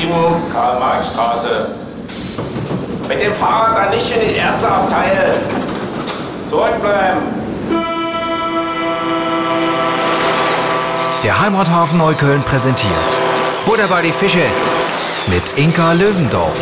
7, Karl-Marx-Straße. Mit dem Fahrrad dann nicht in die erste Abteil. Zurückbleiben. Der Heimathafen Neukölln präsentiert Butter bei die Fische mit Inka Löwendorf.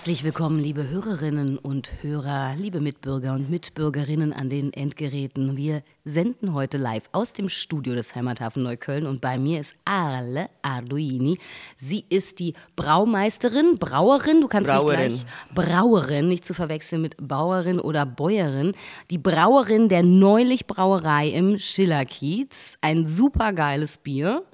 Herzlich willkommen, liebe Hörerinnen und Hörer, liebe Mitbürger und Mitbürgerinnen an den Endgeräten. Wir senden heute live aus dem Studio des Heimathafen Neukölln und bei mir ist Arle Arduini. Sie ist die Braumeisterin, Brauerin, du kannst Brauerin. mich gleich Brauerin, nicht zu verwechseln mit Bauerin oder Bäuerin, die Brauerin der Neulich Brauerei im Schillerkiez. Ein supergeiles Bier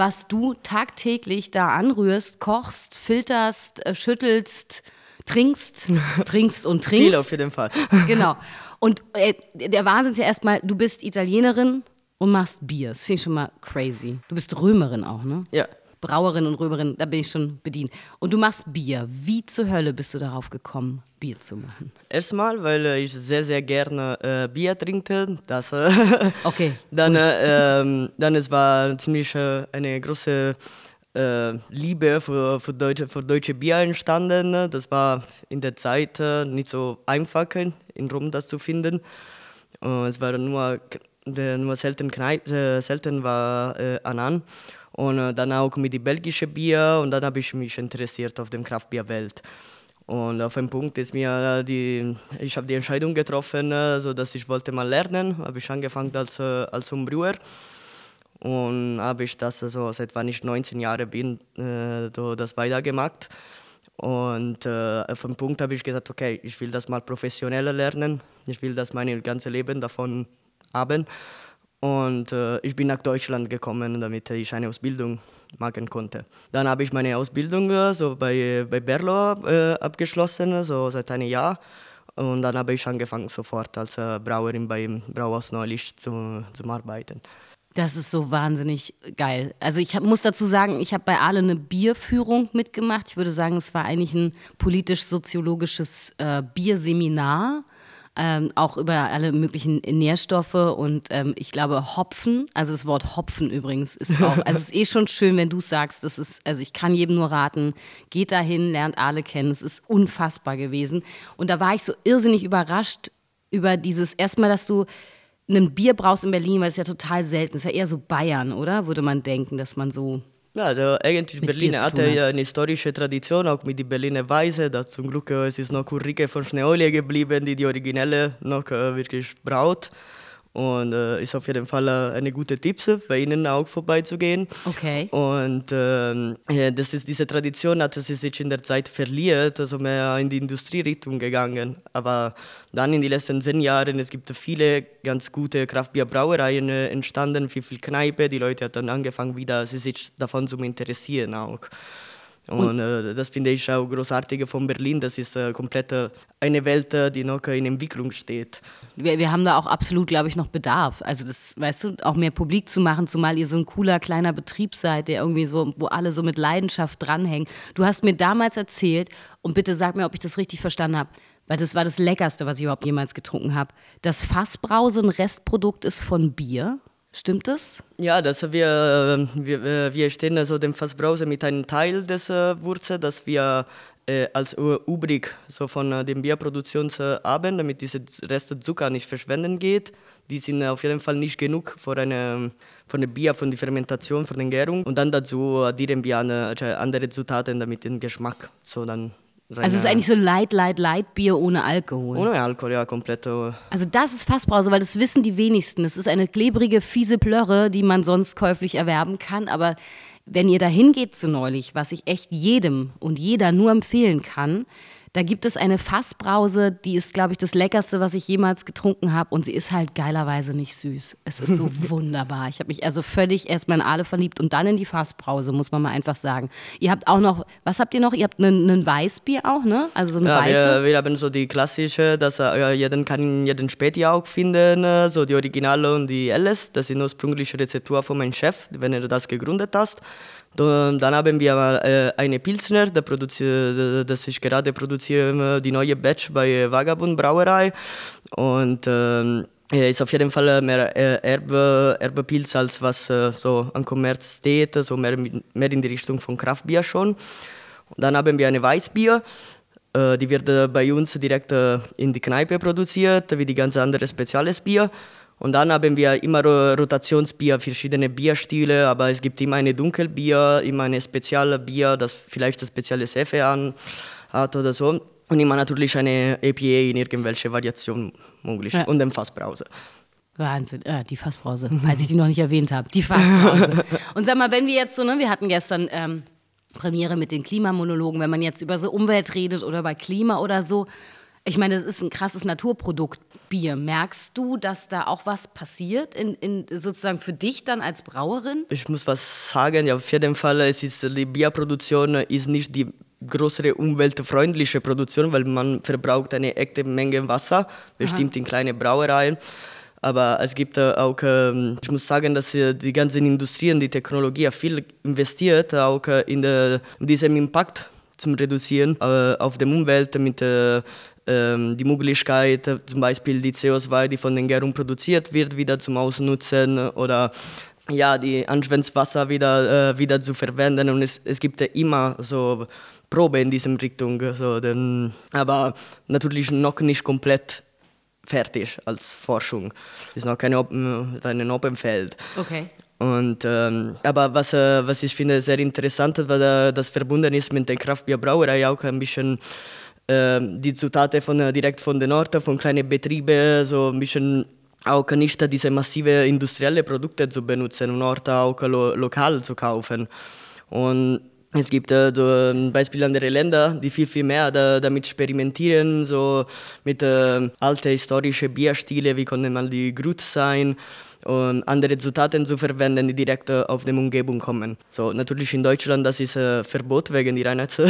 was du tagtäglich da anrührst, kochst, filterst, äh, schüttelst, trinkst, trinkst und trinkst. Viel auf jeden Fall. Genau. Und äh, der Wahnsinn ist ja erstmal, du bist Italienerin und machst Bier. Das finde ich schon mal crazy. Du bist Römerin auch, ne? Ja. Brauerin und Römerin, da bin ich schon bedient. Und du machst Bier. Wie zur Hölle bist du darauf gekommen, Bier zu machen? Erstmal, weil äh, ich sehr, sehr gerne äh, Bier trinke. Das, äh, Okay. dann, äh, ähm, dann es war ziemlich äh, eine große äh, Liebe für, für, deutsche, für deutsche Bier entstanden. Das war in der Zeit nicht so einfach in Rom das zu finden. Es war nur, nur selten, Kneip, selten war äh, Anan. Und äh, dann auch mit dem belgischen Bier und dann habe ich mich interessiert auf dem Kraftbierwelt. Und auf einem Punkt ist mir die, ich habe die Entscheidung getroffen, äh, so dass ich wollte mal lernen. Habe ich angefangen als äh, als Homebrüher und habe ich das so seit wann ich 19 Jahre bin, äh, das weitergemacht. Und äh, auf einem Punkt habe ich gesagt, okay, ich will das mal professioneller lernen. Ich will das mein ganzes Leben davon haben. Und äh, ich bin nach Deutschland gekommen, damit ich eine Ausbildung machen konnte. Dann habe ich meine Ausbildung äh, so bei, bei Berlo äh, abgeschlossen, so seit einem Jahr. Und dann habe ich angefangen, sofort als äh, Brauerin beim Brauhaus Neulich zu, zu arbeiten. Das ist so wahnsinnig geil. Also ich hab, muss dazu sagen, ich habe bei Ale eine Bierführung mitgemacht. Ich würde sagen, es war eigentlich ein politisch-soziologisches äh, Bierseminar. Ähm, auch über alle möglichen Nährstoffe und ähm, ich glaube Hopfen, also das Wort Hopfen übrigens ist auch, also es ist eh schon schön, wenn du sagst, das ist, also ich kann jedem nur raten, geht dahin, lernt alle kennen, es ist unfassbar gewesen und da war ich so irrsinnig überrascht über dieses, erstmal, dass du ein Bier brauchst in Berlin, weil es ja total selten, ist ja eher so Bayern, oder? Würde man denken, dass man so Ja, also eigentlich Berlin hatte ja eine historische Tradition, auch mit der Berliner Weise. Da zum Glück äh, es ist noch Ulrike von Schneeolie geblieben, die die originelle noch äh, wirklich braut. Und äh, ist auf jeden Fall äh, eine gute Tipp, bei Ihnen auch vorbeizugehen. Okay. Und ja, das ist diese Tradition hat sie sich in der Zeit verliert, also mehr in die Industrierichtung gegangen. Aber dann in den letzten zehn Jahren, es gibt viele ganz gute Kraftbierbrauereien äh, entstanden, viel, viel Kneipe. Die Leute haben dann angefangen, wieder sie sich davon zu interessieren auch. Und, äh, das finde ich auch großartig von Berlin. Das ist äh, komplett äh, eine Welt, äh, die noch in Entwicklung steht. Wir, wir haben da auch absolut, glaube ich, noch Bedarf. Also das, weißt du, auch mehr publik zu machen, zumal ihr so ein cooler kleiner Betrieb seid, der irgendwie so, wo alle so mit Leidenschaft dranhängen. Du hast mir damals erzählt, und bitte sag mir, ob ich das richtig verstanden habe, weil das war das Leckerste, was ich überhaupt jemals getrunken habe, dass Fassbrause ein Restprodukt ist von Bier. Stimmt das? Ja, dass wir, äh, wir, äh, wir stehen also dem Fassbrause mit einem Teil des äh, Wurzel, das wir äh, als übrig so von äh, dem Bierproduktion haben, damit diese Reste Zucker nicht verschwenden geht. Die sind auf jeden Fall nicht genug für eine, von dem Bier, von der Fermentation, von der Gärung. Und dann dazu addieren wir andere Zutaten, damit den Geschmack so dann rein, Also es ist eigentlich so Light, Light, Light Bier ohne Alkohol. ohne Alkohol, ja, komplett. äh, Also das ist Fassbrause, weil das wissen die wenigsten. Es ist eine klebrige, fiese Plörre, die man sonst käuflich erwerben kann. Aber wenn ihr da hingeht zu neulich, was ich echt jedem und jeder nur empfehlen kann, da gibt es eine Fassbrause, die ist, glaube ich, das Leckerste, was ich jemals getrunken habe. Und sie ist halt geilerweise nicht süß. Es ist so wunderbar. Ich habe mich also völlig erstmal in Aale verliebt und dann in die Fassbrause, muss man mal einfach sagen. Ihr habt auch noch, was habt ihr noch? Ihr habt einen einen Weißbier auch, ne? Also so eine Ja, weiße. wir, wir haben so die klassische, dass äh, jeden kann jeden Späti auch finden, äh, so die Originale und die LS. Das sind ursprüngliche Rezeptur von meinem Chef, wenn er das gegründet hat. Dann haben wir eine Pilsner, das ich gerade produziere, die neue Batch bei Vagabund Brauerei. Und äh, ist auf jeden Fall mehr Erbe, Erbepilz als was so an Kommerz steht, so mehr, mehr in die Richtung von Kraftbier schon. Und dann haben wir eine Weißbier, die wird bei uns direkt in die Kneipe produziert, wie die ganz andere Speziales Bier. Und dann haben wir immer Rotationsbier, verschiedene Bierstile, aber es gibt immer eine Dunkelbier, immer eine spezielle Bier, das vielleicht ein spezielles Hefe an hat oder so. Und immer natürlich eine APA in irgendwelche Variation möglich ja. und den Fassbrause. Wahnsinn, äh, die Fassbrause, falls ich die noch nicht erwähnt habe. Die Fassbrause. und sag mal, wenn wir jetzt so, ne, wir hatten gestern ähm, Premiere mit den Klimamonologen, wenn man jetzt über so Umwelt redet oder bei Klima oder so, ich meine, das ist ein krasses Naturprodukt, Bier. Merkst du, dass da auch was passiert, in, in, sozusagen für dich dann als Brauerin? Ich muss was sagen, ja, auf jeden Fall, es ist, die Bierproduktion ist nicht die größere umweltfreundliche Produktion, weil man verbraucht eine echte Menge Wasser, bestimmt Aha. in kleine Brauereien. Aber es gibt auch, ähm, ich muss sagen, dass die ganzen Industrien, die Technologie viel investiert, auch in, diesem Impact zu reduzieren äh, auf die Umwelt mit äh, die Möglichkeit, zum Beispiel die CO2, die von den Gärungen produziert wird, wieder zum Ausnutzen oder ja, die Anschwenzwasser wieder, äh, wieder zu verwenden. Und es, es gibt immer so Probe in diese Richtung. So, denn, aber natürlich noch nicht komplett fertig als Forschung. Es ist noch keine Open, ein Open Feld. Okay. Und, ähm, aber was, äh, was ich finde sehr interessant, war das verbunden ist mit der Kraftbierbrauerei auch ein bisschen ähm, die Zutaten von, äh, direkt von den Orten, von kleinen Betrieben, so ein bisschen auch nicht diese massive industrielle Produkte zu benutzen und Orte auch lo lokal zu kaufen. Und es gibt äh, so ein Beispiel andere Länder, die viel, viel mehr da, damit experimentieren, so mit äh, alten historischen Bierstile, wie konnte man die Grut sein und andere Zutaten zu verwenden, die direkt äh, auf die Umgebung kommen. So, natürlich in Deutschland, das ist äh, Verbot wegen die, Reinheits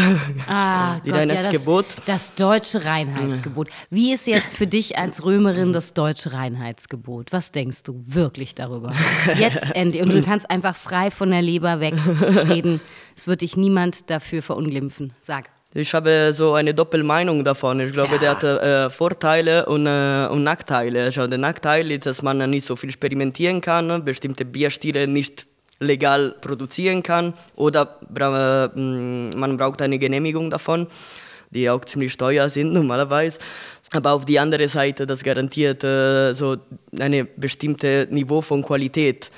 ah, die Gott, Reinheitsgebot. Ja, das, das, deutsche Reinheitsgebot. Wie ist jetzt für dich als Römerin das deutsche Reinheitsgebot? Was denkst du wirklich darüber? Jetzt endlich. Und du kannst einfach frei von der Leber wegreden. Es wird dich niemand dafür verunglimpfen. Sag. Ich habe so eine Doppelmeinung davon. Ich glaube, ja. der hat äh, Vorteile und, äh, und Nachteile. Also der Nachteil ist, dass man nicht so viel experimentieren kann, bestimmte Bierstile nicht legal produzieren kann oder äh, man braucht eine Genehmigung davon, die auch ziemlich teuer sind normalerweise. Aber auf die andere Seite, das garantiert äh, so ein bestimmtes Niveau von Qualität,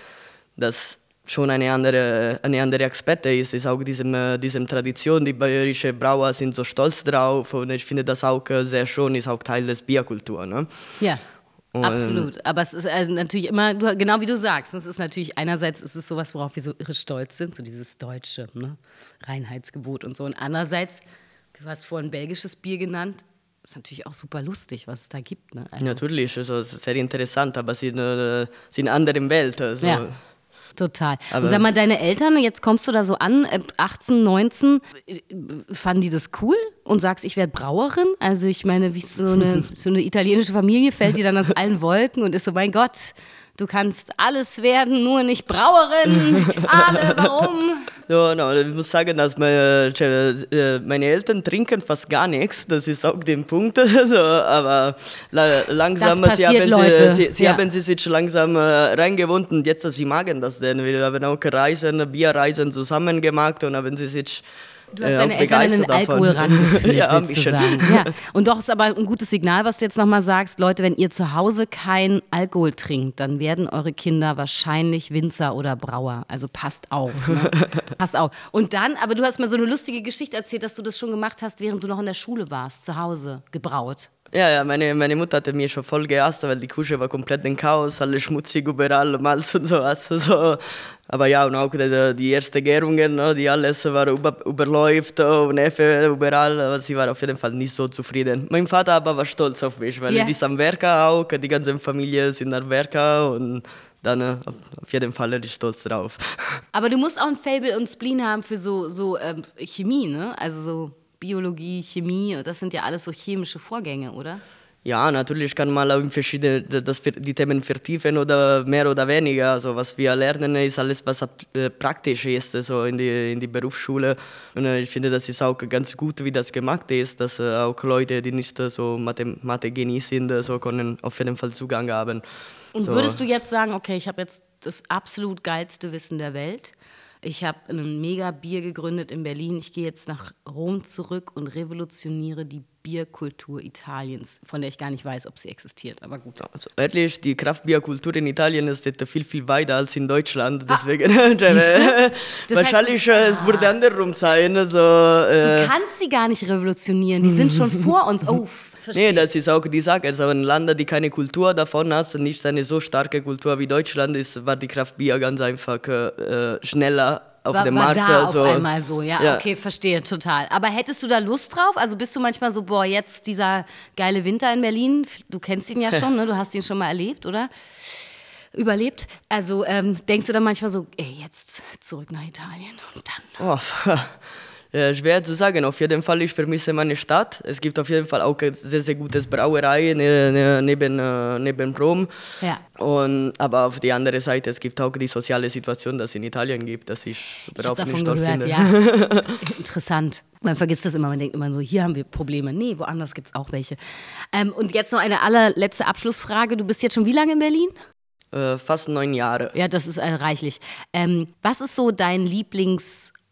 das schon eine andere, eine andere Aspekte ist, ist auch diese diesem Tradition, die bayerische Brauer sind so stolz drauf und ich finde das auch äh, sehr schön, ist auch Teil des Bierkultur. Ne? Ja. Und Absolut, aber es ist äh, natürlich immer, genau wie du sagst, es ist natürlich einerseits ist es sowas, worauf wir so irre stolz sind, so dieses deutsche ne? Reinheitsgebot und so. Und andererseits, du hast vorhin belgisches Bier genannt, ist natürlich auch super lustig, was es da gibt. Ne? Also natürlich, also, es ist sehr interessant, aber äh, sind in anderen Welten. Also. Ja. Total. Aber und sag mal, deine Eltern, jetzt kommst du da so an, 18, äh, 19, äh, fanden die das cool und sagst, ich werde Brauerin? Also ich meine, wie so eine, so eine italienische Familie fällt dir dann aus allen Wolken und ist so, mein Gott, du kannst alles werden, nur nicht Brauerin. Alle, warum? Ja, no, ich muss sagen, dass meine, äh, meine Eltern trinken fast gar nichts. Das ist auch der Punkt. Also, aber langsam, sie, haben, sie, sie, sie ja. haben sich langsam äh, reingewohnt und jetzt sie magen das denn. Wir haben auch Reisen, Bierreisen zusammen gemacht und haben sie sich Du hast deine Eltern in den Alkohol rangeführt, ja, willst du sagen. Ja. Und doch ist aber ein gutes Signal, was du jetzt nochmal sagst. Leute, wenn ihr zu Hause kein Alkohol trinkt, dann werden eure Kinder wahrscheinlich Winzer oder Brauer. Also passt auf. Ne? passt auf. Und dann, aber du hast mal so eine lustige Geschichte erzählt, dass du das schon gemacht hast, während du noch in der Schule warst, zu Hause, gebraut. Ja, ja, meine, meine Mutter hatte mir schon voll gehasst, weil die Küche war komplett ein Chaos, alles schmutzig überall, Malz und sowas. So. Aber ja, und auch die, die ersten Gärungen, no, die alles war über, überläuft und Neffe überall, aber sie war auf jeden Fall nicht so zufrieden. Mein Vater aber war stolz auf mich, weil yeah. er ist am Werker auch, die ganze Familie sind am Werker und dann äh, auf jeden Fall bin ich stolz drauf. Aber du musst auch ein Fable und Spleen haben für so, so ähm, Chemie, ne? Also so Biologie, Chemie, das sind ja alles so chemische Vorgänge, oder? Ja, natürlich kann man auch verschiedene, das, die Themen vertiefen oder mehr oder weniger. Also was wir lernen, ist alles, was äh, praktisch ist, also in die, in die Berufsschule. Und äh, ich finde, das ist auch ganz gut, wie das gemacht ist, dass äh, auch Leute, die nicht so Mathe-Genie sind, so können auf jeden Fall Zugang haben. Und so. würdest du jetzt sagen, okay, ich habe jetzt das absolut geilste Wissen der Welt. Ich habe ein mega Bier gegründet in Berlin. Ich gehe jetzt nach Rom zurück und revolutioniere die Bierkultur Italiens, von der ich gar nicht weiß, ob sie existiert. Aber gut. Also ehrlich, die Kraftbierkultur in Italien ist viel, viel weiter als in Deutschland. Ah, Deswegen, äh, wahrscheinlich heißt, äh, es würde andersrum sein. Also, äh, du kannst sie gar nicht revolutionieren. Die sind schon vor uns. Oh, Verstehe. Nee, das ist auch die Sache. Also ein Land, das keine Kultur davon hat, nicht eine so starke Kultur wie Deutschland ist, war die Kraftbier ganz einfach äh, schneller auf war, dem Markt. da also, auf einmal so, ja, ja, okay, verstehe total. Aber hättest du da Lust drauf? Also bist du manchmal so, boah, jetzt dieser geile Winter in Berlin, du kennst ihn ja schon, ne? du hast ihn schon mal erlebt, oder? Überlebt. Also ähm, denkst du dann manchmal so, ey, jetzt zurück nach Italien und dann. Oh, äh, schwer zu sagen. Auf jeden Fall, ich vermisse meine Stadt. Es gibt auf jeden Fall auch sehr, sehr gutes Brauerei ne, ne, neben, äh, neben Rom. Ja. Und, aber auf die andere Seite, es gibt auch die soziale Situation, die es in Italien gibt, dass ich überhaupt ich nicht davon gehört, ja. Interessant. Man vergisst das immer, man denkt immer so, hier haben wir Probleme. Nee, woanders gibt es auch welche. Ähm, und jetzt noch eine allerletzte Abschlussfrage. Du bist jetzt schon wie lange in Berlin? Äh, fast neun Jahre. Ja, das ist äh, reichlich. Ähm, was ist so dein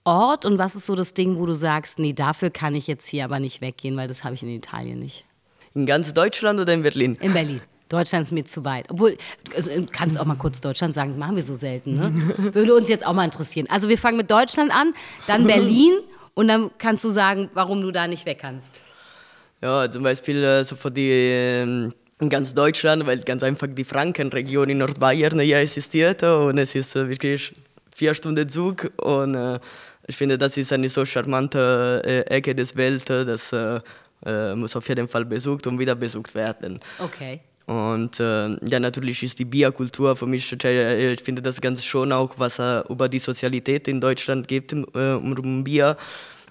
Lieblingsort und was ist so das Ding, wo du sagst, nee, dafür kann ich jetzt hier aber nicht weggehen, weil das habe ich in Italien nicht? In ganz Deutschland oder in Berlin? In Berlin. Deutschland ist mir zu weit. Obwohl, also, du kannst auch mal kurz Deutschland sagen, das machen wir so selten. Ne? Würde uns jetzt auch mal interessieren. Also wir fangen mit Deutschland an, dann Berlin und dann kannst du sagen, warum du da nicht weg kannst. Ja, zum Beispiel äh, so für die in ganz Deutschland, weil ganz einfach die Frankenregion in Nordbayern ja existiert und es ist äh, wirklich vier Stunden Zug und äh, ich finde, das ist eine so charmante äh, Ecke des Welt, das äh, äh, muss auf jeden Fall besucht und wieder besucht werden. Okay. Und äh, ja, natürlich ist die Bierkultur für mich, äh, ich finde das ganz schön auch, was äh, über die Sozialität in Deutschland gibt äh, um Bier.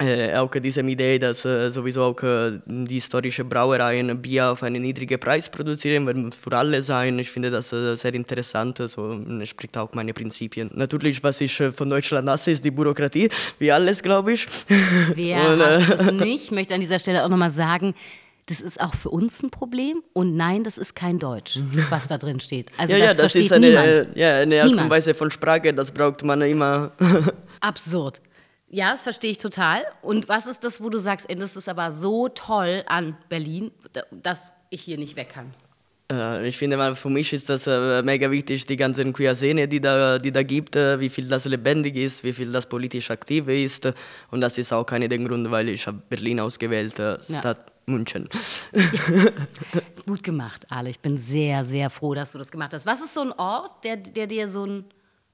Äh, auch diese Idee, dass äh, sowieso auch äh, die historische Brauereien Bier auf einen niedrigen Preis produzieren, wird für alle sein. Ich finde das äh, sehr interessant, so spricht auch meine Prinzipien. Natürlich, was ich äh, von Deutschland hasse, ist die Bürokratie, wie alles, glaube ich. Wer Und, äh, hasst es nicht? Ich möchte an dieser Stelle auch nochmal sagen, das ist auch für uns ein Problem und nein, das ist kein Deutsch, was da drin steht. Also ja, das ja, das versteht ist eine, niemand. äh, ja, eine Art und. Weise von Sprache, das braucht man immer. Absurd. Ja, das verstehe ich total. Und was ist das, wo du sagst, ey, das ist aber so toll an Berlin, da- dass ich hier nicht weg kann? Äh, Ich finde mal, für mich ist das äh, mega wichtig, die ganzen Queer-Szene, die da, die da gibt, äh, wie viel das lebendig ist, wie viel das politisch aktiv ist. Und das ist auch einer der Gründe, weil ich habe Berlin ausgewählt, äh, Ja. Stadt München. Gut gemacht, Ale. Ich bin sehr, sehr froh, dass du das gemacht hast. Was ist so ein Ort, der, der dir so ein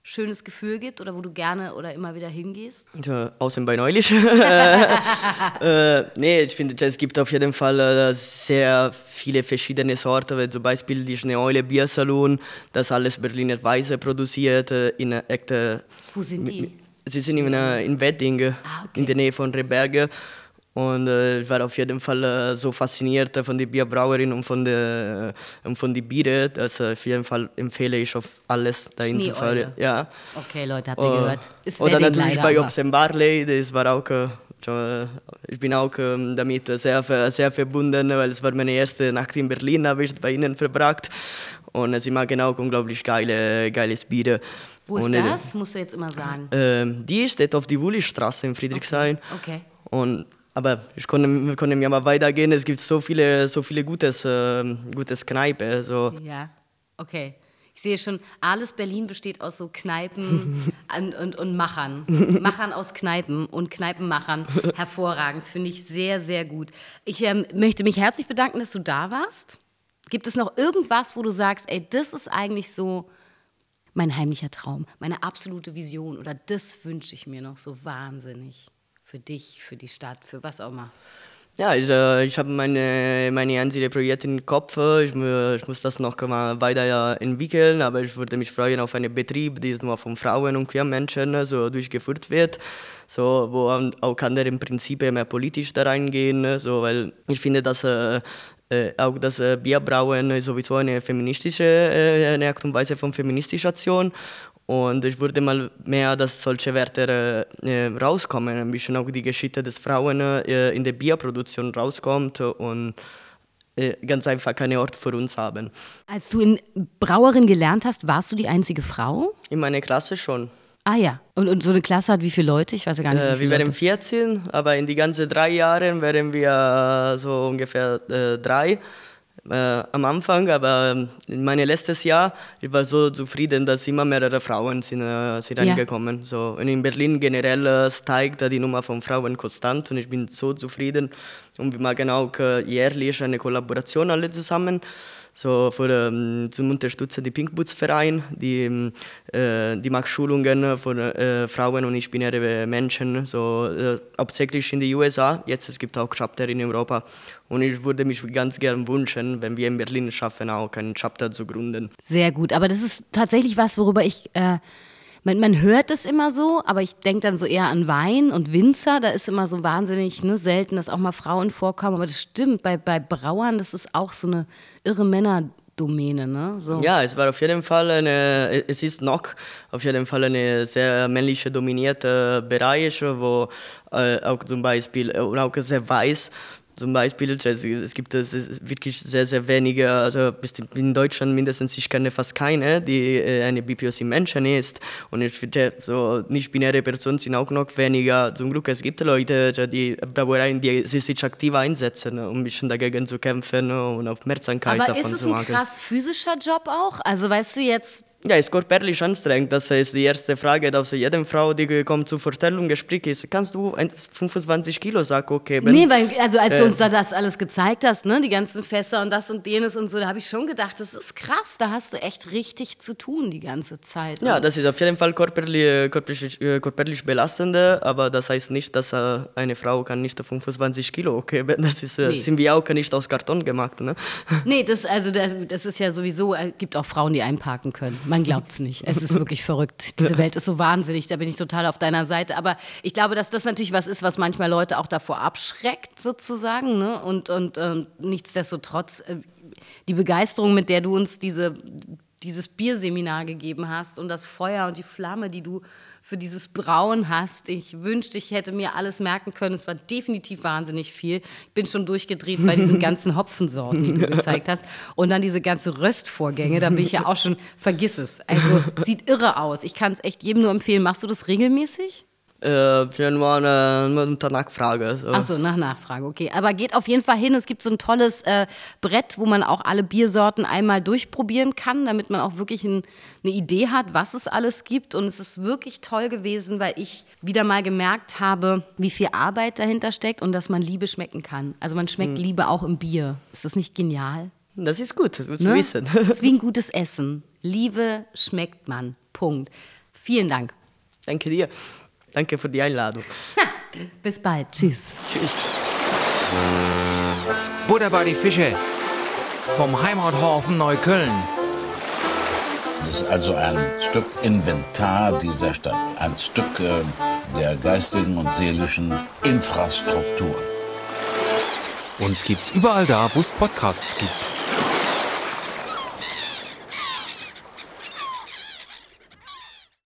schönes Gefühl gibt oder wo du gerne oder immer wieder hingehst? Ja, außen bei neulich. äh, nee, ich finde, es gibt auf jeden Fall äh, sehr viele verschiedene Sorten, zum Beispiel die Schneeule Biersalon, das alles Berliner Weise produziert, äh, in echte... Wo sind die? Sie sind in, in Wedding, Ah, okay. in der Nähe von Reberge. Und äh, ich war auf jeden Fall äh, so fasziniert von der Bierbrauerin und von der äh, und von die Biere, dass äh, auf jeden Fall empfehle ich auf alles dahin zu fahren. Ja. Okay, Leute, habt ihr Oh, gehört? Ist Oder natürlich bei and Barley, das war auch, äh, äh, ich bin auch ähm, damit sehr, sehr verbunden, weil es war meine erste Nacht in Berlin, habe ich bei ihnen verbracht. Und sie machen auch unglaublich geile, geiles Bier. Wo ist Und, äh, das? Musst du jetzt immer sagen. ähm, die steht auf die Wullistraße in Friedrichshain. Okay. Und, aber ich konnte, wir können ja mal weitergehen. Es gibt so viele, so viele gutes, äh, gutes Kneipe. So. Ja, okay. Ich sehe schon, alles Berlin besteht aus so Kneipen und, und, und Machern. Machern aus Kneipen und Kneipenmachern. Hervorragend. Das finde ich sehr, sehr gut. Ich ähm, möchte mich herzlich bedanken, dass du da warst. Gibt es noch irgendwas, wo du sagst, ey, das ist eigentlich so mein heimlicher Traum, meine absolute Vision oder das wünsche ich mir noch so wahnsinnig für dich, für die Stadt, für was auch immer? Ja, ich, äh, ich habe meine, meine einzelnen Projekte im Kopf. Ich, ich muss das noch mal weiter entwickeln, aber ich würde mich freuen auf einen Betrieb, der nur von Frauen und queer Menschen so durchgeführt wird, so, wo auch andere Prinzipien mehr politisch da reingehen, so, weil ich finde, dass äh, äh, auch das äh, Bierbrauen sowieso eine feministische äh, eine Art und Weise von feministischer Aktion. Und ich würde mal mehr, dass solche Werte äh, rauskommen, ein bisschen auch die Geschichte des Frauen äh, in der Bierproduktion rauskommt und äh, ganz einfach keinen Ort für uns haben. Als du in Brauerin gelernt hast, warst du die einzige Frau? In meiner Klasse schon. Ah ja. Und, und so eine Klasse hat wie viele Leute? Ich weiß ja gar nicht. Äh, wir wären 14, aber in die ganzen drei Jahren wären wir so ungefähr äh, drei äh, am Anfang. Aber ähm, in meinem letztes Jahr, ich war so zufrieden, dass immer mehrere Frauen sind, äh, sind Ja. reingekommen. So, und in Berlin generell äh, steigt die Nummer von Frauen konstant und ich bin so zufrieden. Und wir machen auch äh, jährlich eine Kollaboration alle zusammen. So für, ähm, zum Unterstützen die Pink Boots Verein, die, ähm, äh, die macht Schulungen für äh, Frauen und nicht-binäre Menschen, so äh, hauptsächlich in den USA. Jetzt es gibt auch Chapter in Europa und ich würde mich ganz gern wünschen, wenn wir in Berlin schaffen, auch ein Chapter zu gründen. Sehr gut. Aber das ist tatsächlich was, worüber ich. Man, man hört es immer so, aber ich denke dann so eher an Wein und Winzer. Da ist immer so wahnsinnig ne, selten, dass auch mal Frauen vorkommen. Aber das stimmt, bei, bei Brauern, das ist auch so eine irre Männerdomäne. Ne? So. Ja, es war auf jeden Fall eine, es ist noch auf jeden Fall eine sehr männlich dominierte Bereich, wo äh, auch zum Beispiel, und auch sehr weiß, zum Beispiel, es, es gibt es wirklich sehr, sehr wenige, also in Deutschland mindestens, ich kenne fast keine, die äh, eine BPOC-Menschen ist. Und ich finde, so nicht-binäre Personen sind auch noch weniger. Zum Glück, es gibt Leute, die Brauereien, die sich aktiv einsetzen, um ein bisschen dagegen zu kämpfen und Aufmerksamkeit Aber davon ist es zu ein machen. krass physischer Job auch? Also weißt du jetzt, Ja, es ist körperlich anstrengend. Das ist die erste Frage, dass jede Frau, die kommt zur Vorstellungsgespräch, ist, kannst du ein 25 Kilo Sack okay? nee, weil, also als du äh, uns da das alles gezeigt hast, ne, die ganzen Fässer und das und jenes und so, da habe ich schon gedacht, das ist krass, da hast du echt richtig zu tun die ganze Zeit. ja, das ist auf jeden Fall körperlich, körperlich, äh, körperlich belastende, aber das heißt nicht, dass äh, eine Frau kann nicht 25 Kilo okay. Das ist, äh, Nee. sind wir auch nicht aus Karton gemacht. Ne? Nee, das, also das, das ist ja sowieso, es gibt auch Frauen, die einparken können. Man glaubt es nicht. Es ist wirklich verrückt. Diese Welt ist so wahnsinnig, da bin ich total auf deiner Seite. Aber ich glaube, dass das natürlich was ist, was manchmal Leute auch davor abschreckt, sozusagen. Ne? Und, und ähm, nichtsdestotrotz, äh, die Begeisterung, mit der du uns diese, dieses Bierseminar gegeben hast und das Feuer und die Flamme, die du für dieses Brauen hast. Ich wünschte, ich hätte mir alles merken können. Es war definitiv wahnsinnig viel. Ich bin schon durchgedreht bei diesen ganzen Hopfensorten, die du gezeigt hast. Und dann diese ganze Röstvorgänge, da bin ich ja auch schon, vergiss es. Also sieht irre aus. Ich kann es echt jedem nur empfehlen. Machst du das regelmäßig? Äh, nur eine, nur unter Nachfrage. So. Ach so, nach Nachfrage, okay. Aber geht auf jeden Fall hin. Es gibt so ein tolles äh, Brett, wo man auch alle Biersorten einmal durchprobieren kann, damit man auch wirklich ein, eine Idee hat, was es alles gibt. Und es ist wirklich toll gewesen, weil ich wieder mal gemerkt habe, wie viel Arbeit dahinter steckt und dass man Liebe schmecken kann. Also man schmeckt Liebe auch im Bier. Ist das nicht genial? Das ist gut, das ist gut zu Ne? wissen. Das ist wie ein gutes Essen. Liebe schmeckt man. Punkt. Vielen Dank. Danke dir. Danke für die Einladung. Bis bald. Tschüss. Tschüss. Buddha bei die Fische. Vom Heimathafen Neukölln. Es ist also ein Stück Inventar dieser Stadt, ein Stück äh, der geistigen und seelischen Infrastruktur. Uns gibt's überall da, wo es Podcasts gibt.